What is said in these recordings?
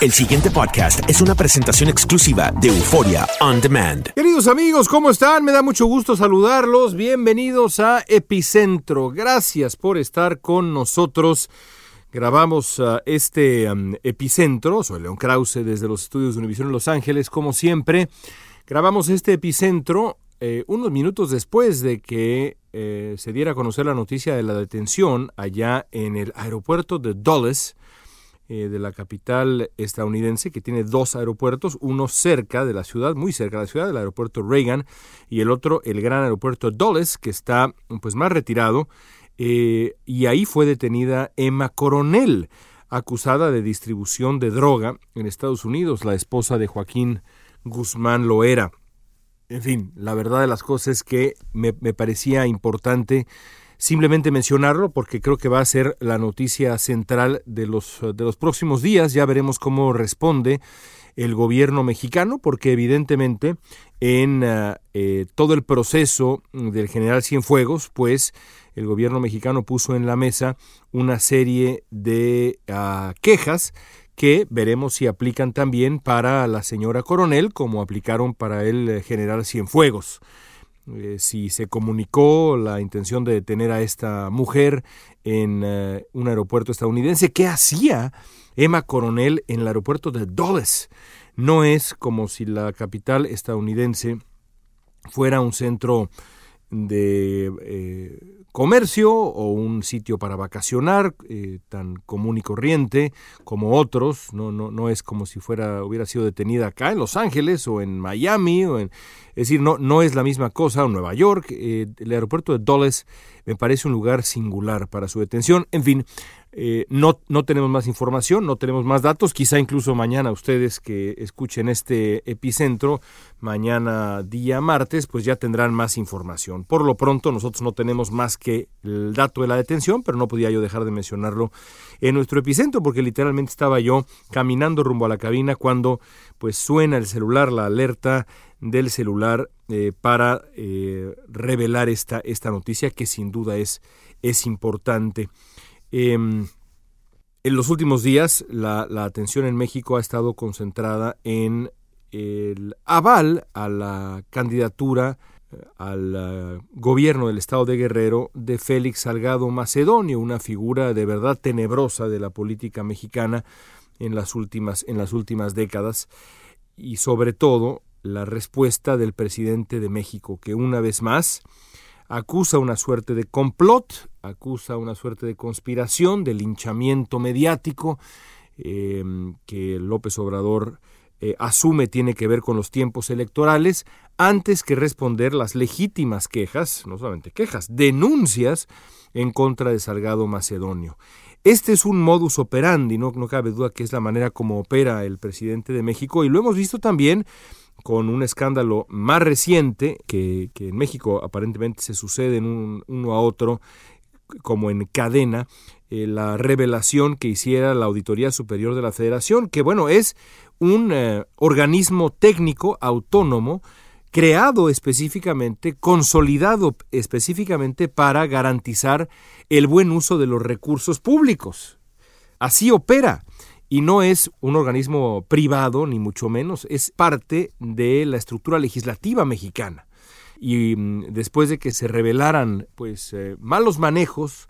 El siguiente podcast es una presentación exclusiva de Euforia On Demand. Queridos amigos, ¿cómo están? Me da mucho gusto saludarlos. Bienvenidos a Epicentro. Gracias por estar con nosotros. Grabamos uh, este Epicentro. Soy León Krause desde los estudios de Univision en Los Ángeles, como siempre. Grabamos este Epicentro eh, unos minutos después de que eh, se diera a conocer la noticia de la detención allá en el aeropuerto de Dulles eh, de la capital estadounidense, que tiene dos aeropuertos, uno cerca de la ciudad, muy cerca de la ciudad, el aeropuerto Reagan, y el otro, el gran aeropuerto Dulles, que está pues más retirado, eh, y ahí fue detenida Emma Coronel, acusada de distribución de droga en Estados Unidos, la esposa de Joaquín Guzmán Loera. En fin, la verdad de las cosas es que me, me parecía importante simplemente mencionarlo porque creo que va a ser la noticia central de los, de los próximos días. Ya veremos cómo responde el gobierno mexicano, porque evidentemente en eh, eh, todo el proceso del general Cienfuegos, pues el gobierno mexicano puso en la mesa una serie de ah, quejas que veremos si aplican también para la señora coronel como aplicaron para el general Cienfuegos. Eh, si se comunicó la intención de detener a esta mujer en eh, un aeropuerto estadounidense. ¿Qué hacía Emma Coronel en el aeropuerto de Dulles? No es como si la capital estadounidense fuera un centro de eh, comercio o un sitio para vacacionar eh, tan común y corriente como otros no no no es como si fuera hubiera sido detenida acá en Los Ángeles o en Miami o en es decir no no es la misma cosa en Nueva York eh, el aeropuerto de Dulles me parece un lugar singular para su detención. En fin eh, no, no tenemos más información, no tenemos más datos, quizá incluso mañana ustedes que escuchen este epicentro, mañana día martes, pues ya tendrán más información. Por lo pronto nosotros no tenemos más que el dato de la detención, pero no podía yo dejar de mencionarlo en nuestro epicentro porque literalmente estaba yo caminando rumbo a la cabina cuando pues suena el celular, la alerta del celular eh, para eh, revelar esta, esta noticia que sin duda es, es importante. Em, en los últimos días, la, atención en México ha estado concentrada en el aval a la candidatura eh, al eh, gobierno del estado de Guerrero de Félix Salgado Macedonio, una figura de verdad tenebrosa de la política mexicana en las últimas, en las últimas décadas y sobre todo la respuesta del presidente de México, que una vez más acusa una suerte de complot, acusa una suerte de conspiración, de linchamiento mediático em, que López Obrador eh, asume tiene que ver con los tiempos electorales, antes que responder las legítimas quejas, no solamente quejas, denuncias en contra de Salgado Macedonio. Este es un modus operandi, no, no cabe duda que es la manera como opera el presidente de México y lo hemos visto también con un escándalo más reciente que, en México aparentemente se sucede un, uno a otro como en cadena eh, la revelación que hiciera la Auditoría Superior de la Federación, que bueno, es un eh, organismo técnico autónomo creado específicamente, consolidado específicamente para garantizar el buen uso de los recursos públicos. Así opera y no es un organismo privado, ni mucho menos, es parte de la estructura legislativa mexicana. Y mm, después de que se revelaran pues eh, malos manejos,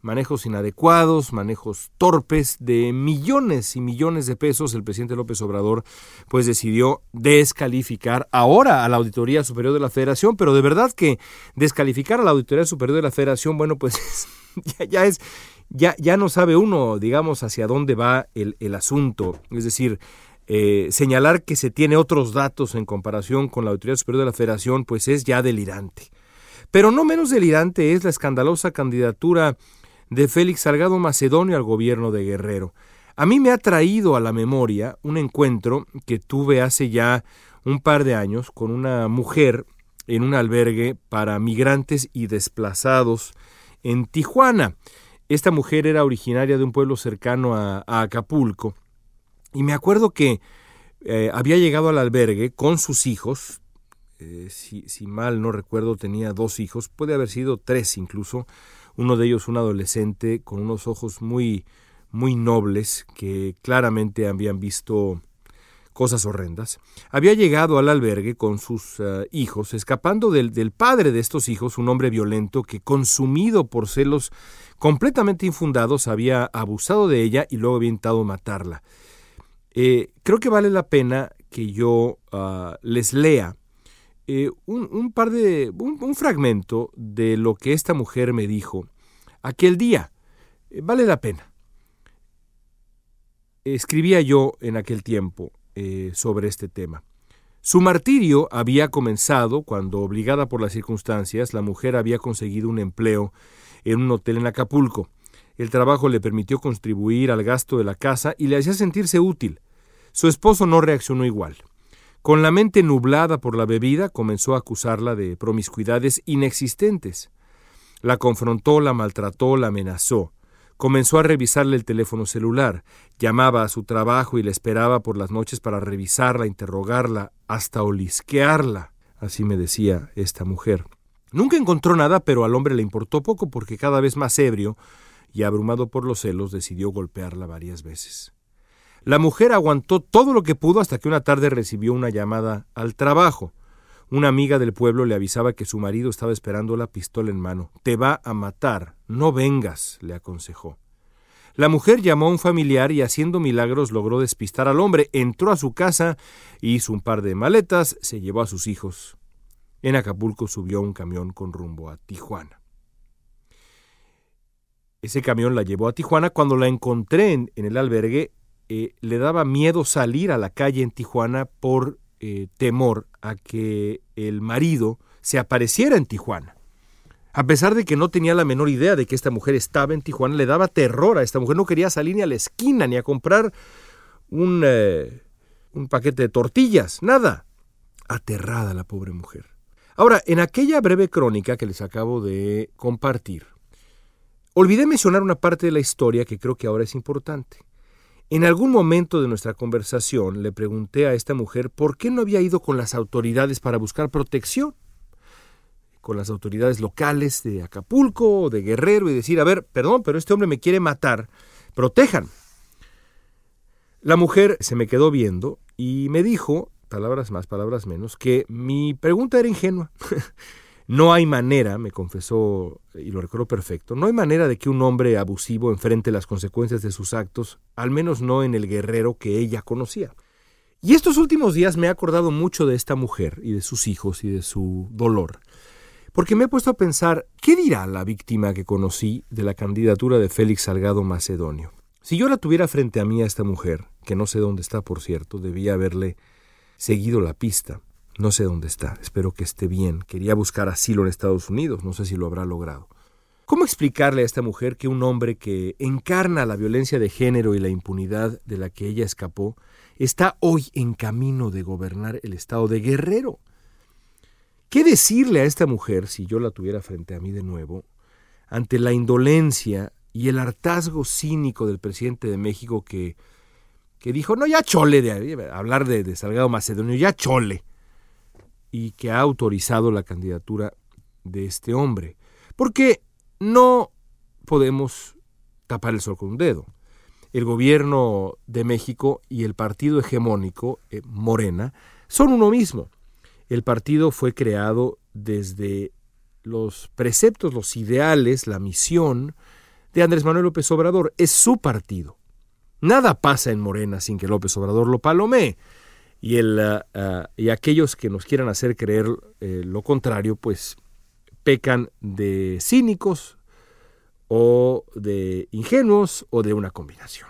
manejos inadecuados, manejos torpes de millones y millones de pesos, el presidente López Obrador pues decidió descalificar ahora a la Auditoría Superior de la Federación, pero de verdad que descalificar a la Auditoría Superior de la Federación, bueno, pues ya, ya es ya, ya no sabe uno, digamos, hacia dónde va el, asunto. Es decir, eh, señalar que se tiene otros datos en comparación con la Autoridad Superior de la Federación, pues es ya delirante. Pero no menos delirante es la escandalosa candidatura de Félix Salgado Macedonio al gobierno de Guerrero. A mí me ha traído a la memoria un encuentro que tuve hace ya un par de años con una mujer en un albergue para migrantes y desplazados en Tijuana. Esta mujer era originaria de un pueblo cercano a, Acapulco y me acuerdo que eh, había llegado al albergue con sus hijos, eh, si, si, mal no recuerdo tenía dos hijos, puede haber sido tres incluso, uno de ellos un adolescente con unos ojos muy, muy nobles que claramente habían visto cosas horrendas, había llegado al albergue con sus eh, hijos, escapando del, del, padre de estos hijos, un hombre violento que, consumido por celos completamente infundados, había abusado de ella y luego había intentado matarla. Eh, creo que vale la pena que yo ah, les lea eh, un, par de. Un, fragmento de lo que esta mujer me dijo aquel día. vale la pena. Escribía yo en aquel tiempo eh, sobre este tema. Su martirio había comenzado cuando, obligada por las circunstancias, la mujer había conseguido un empleo en un hotel en Acapulco. El trabajo le permitió contribuir al gasto de la casa y le hacía sentirse útil. Su esposo no reaccionó igual. Con la mente nublada por la bebida, comenzó a acusarla de promiscuidades inexistentes. La confrontó, la maltrató, la amenazó. Comenzó a revisarle el teléfono celular, llamaba a su trabajo y le esperaba por las noches para revisarla, interrogarla, hasta olisquearla. Así me decía esta mujer. Nunca encontró nada, pero al hombre le importó poco porque cada vez más ebrio y abrumado por los celos decidió golpearla varias veces. La mujer aguantó todo lo que pudo hasta que una tarde recibió una llamada al trabajo. Una amiga del pueblo le avisaba que su marido estaba esperando la pistola en mano. Te va a matar. No vengas, le aconsejó. La mujer llamó a un familiar y haciendo milagros logró despistar al hombre, entró a su casa, hizo un par de maletas, se llevó a sus hijos. En Acapulco subió un camión con rumbo a Tijuana. Ese camión la llevó a Tijuana. Cuando la encontré en, el albergue, eh, le daba miedo salir a la calle en Tijuana por eh, temor a que el marido se apareciera en Tijuana. A pesar de que no tenía la menor idea de que esta mujer estaba en Tijuana, le daba terror a esta mujer. No quería salir ni a la esquina ni a comprar un, eh, un paquete de tortillas, nada. Aterrada la pobre mujer. Ahora, en aquella breve crónica que les acabo de compartir, olvidé mencionar una parte de la historia que creo que ahora es importante. En algún momento de nuestra conversación le pregunté a esta mujer por qué no había ido con las autoridades para buscar protección, con las autoridades locales de Acapulco o de Guerrero y decir, a ver, perdón, pero este hombre me quiere matar, protejan. La mujer se me quedó viendo y me dijo, palabras más, palabras menos, que mi pregunta era ingenua. No hay manera, me confesó, y lo recuerdo perfecto, no hay manera de que un hombre abusivo enfrente las consecuencias de sus actos, al menos no en el guerrero que ella conocía. Y estos últimos días me he acordado mucho de esta mujer y de sus hijos y de su dolor, porque me he puesto a pensar, ¿qué dirá la víctima que conocí de la candidatura de Félix Salgado Macedonio? Si yo la tuviera frente a mí a esta mujer, que no sé dónde está, por cierto, debía haberle seguido la pista, no sé dónde está, espero que esté bien. Quería buscar asilo en Estados Unidos, no sé si lo habrá logrado. ¿Cómo explicarle a esta mujer que un hombre que encarna la violencia de género y la impunidad de la que ella escapó está hoy en camino de gobernar el estado de Guerrero? ¿Qué decirle a esta mujer, si yo la tuviera frente a mí de nuevo, ante la indolencia y el hartazgo cínico del presidente de México que, que dijo, no, ya chole de hablar de, de Salgado Macedonio, ya chole y que ha autorizado la candidatura de este hombre. Porque no podemos tapar el sol con un dedo. El gobierno de México y el partido hegemónico, eh, Morena, son uno mismo. El partido fue creado desde los preceptos, los ideales, la misión de Andrés Manuel López Obrador. Es su partido. Nada pasa en Morena sin que López Obrador lo palomee ah, ah, y aquellos que nos quieran hacer creer eh, lo contrario, pues pecan de cínicos o de ingenuos o de una combinación.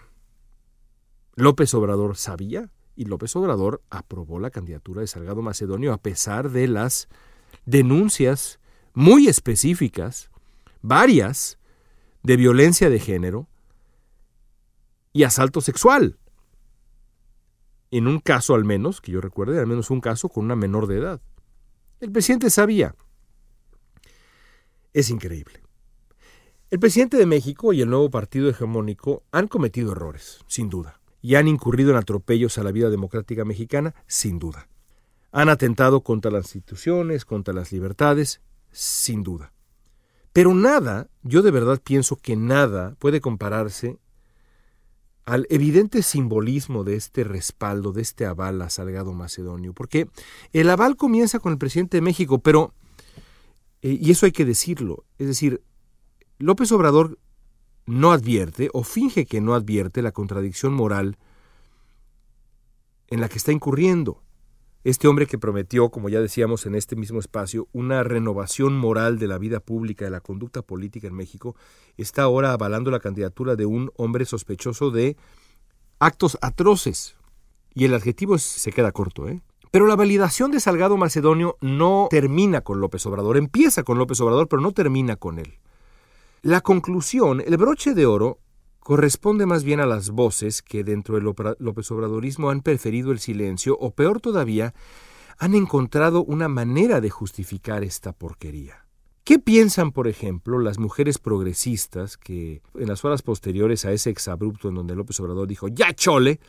López Obrador sabía y López Obrador aprobó la candidatura de Salgado Macedonio a pesar de las denuncias muy específicas, varias, de violencia de género y asalto sexual. En un caso al menos, que yo recuerde, al menos un caso con una menor de edad. El presidente sabía. Es increíble. El presidente de México y el nuevo partido hegemónico han cometido errores, sin duda, y han incurrido en atropellos a la vida democrática mexicana, sin duda. Han atentado contra las instituciones, contra las libertades, sin duda. Pero nada, yo de verdad pienso que nada puede compararse al evidente simbolismo de este respaldo, de este aval a Salgado Macedonio, porque el aval comienza con el presidente de México, pero, eh, y eso hay que decirlo, es decir, López Obrador no advierte o finge que no advierte la contradicción moral en la que está incurriendo. Este hombre que prometió, como ya decíamos en este mismo espacio, una renovación moral de la vida pública, de la conducta política en México, está ahora avalando la candidatura de un hombre sospechoso de actos atroces. Y el adjetivo se queda corto, ¿eh? Pero la validación de Salgado Macedonio no termina con López Obrador, empieza con López Obrador, pero no termina con él. La conclusión, el broche de oro, corresponde más bien a las voces que dentro del López Obradorismo han preferido el silencio o peor todavía, han encontrado una manera de justificar esta porquería. ¿Qué piensan, por ejemplo, las mujeres progresistas que, en las horas posteriores a ese exabrupto en donde López Obrador dijo ¡Ya chole!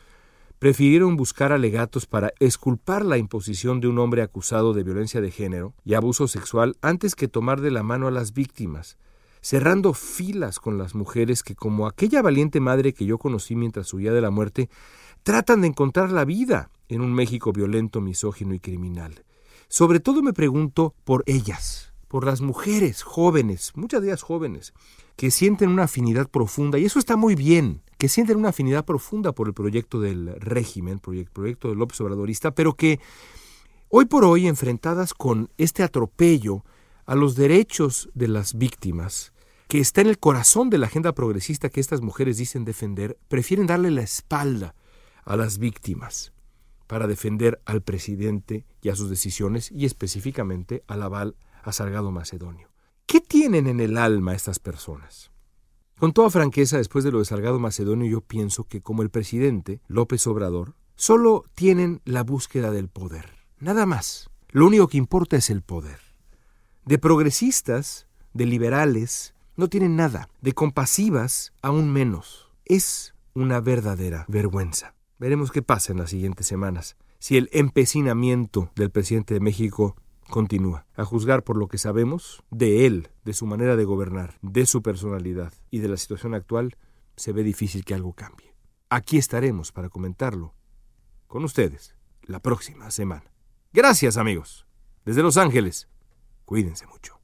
prefirieron buscar alegatos para esculpar la imposición de un hombre acusado de violencia de género y abuso sexual antes que tomar de la mano a las víctimas, cerrando filas con las mujeres que, como aquella valiente madre que yo conocí mientras huía de la muerte, tratan de encontrar la vida en un México violento, misógino y criminal. Sobre todo me pregunto por ellas, por las mujeres jóvenes, muchas de ellas jóvenes, que sienten una afinidad profunda, y eso está muy bien, que sienten una afinidad profunda por el proyecto del régimen, proyecto, proyecto del López Obradorista, pero que hoy por hoy, enfrentadas con este atropello a los derechos de las víctimas, que está en el corazón de la agenda progresista que estas mujeres dicen defender, prefieren darle la espalda a las víctimas para defender al presidente y a sus decisiones y específicamente al aval a Salgado Macedonio. ¿Qué tienen en el alma estas personas? Con toda franqueza, después de lo de Salgado Macedonio, yo pienso que como el presidente López Obrador, solo tienen la búsqueda del poder. Nada más. Lo único que importa es el poder. De progresistas, de liberales, no tienen nada, de compasivas aún menos. Es una verdadera vergüenza. Veremos qué pasa en las siguientes semanas, si el empecinamiento del presidente de México continúa. A juzgar por lo que sabemos de él, de su manera de gobernar, de su personalidad y de la situación actual, se ve difícil que algo cambie. Aquí estaremos para comentarlo con ustedes la próxima semana. Gracias amigos. Desde Los Ángeles, cuídense mucho.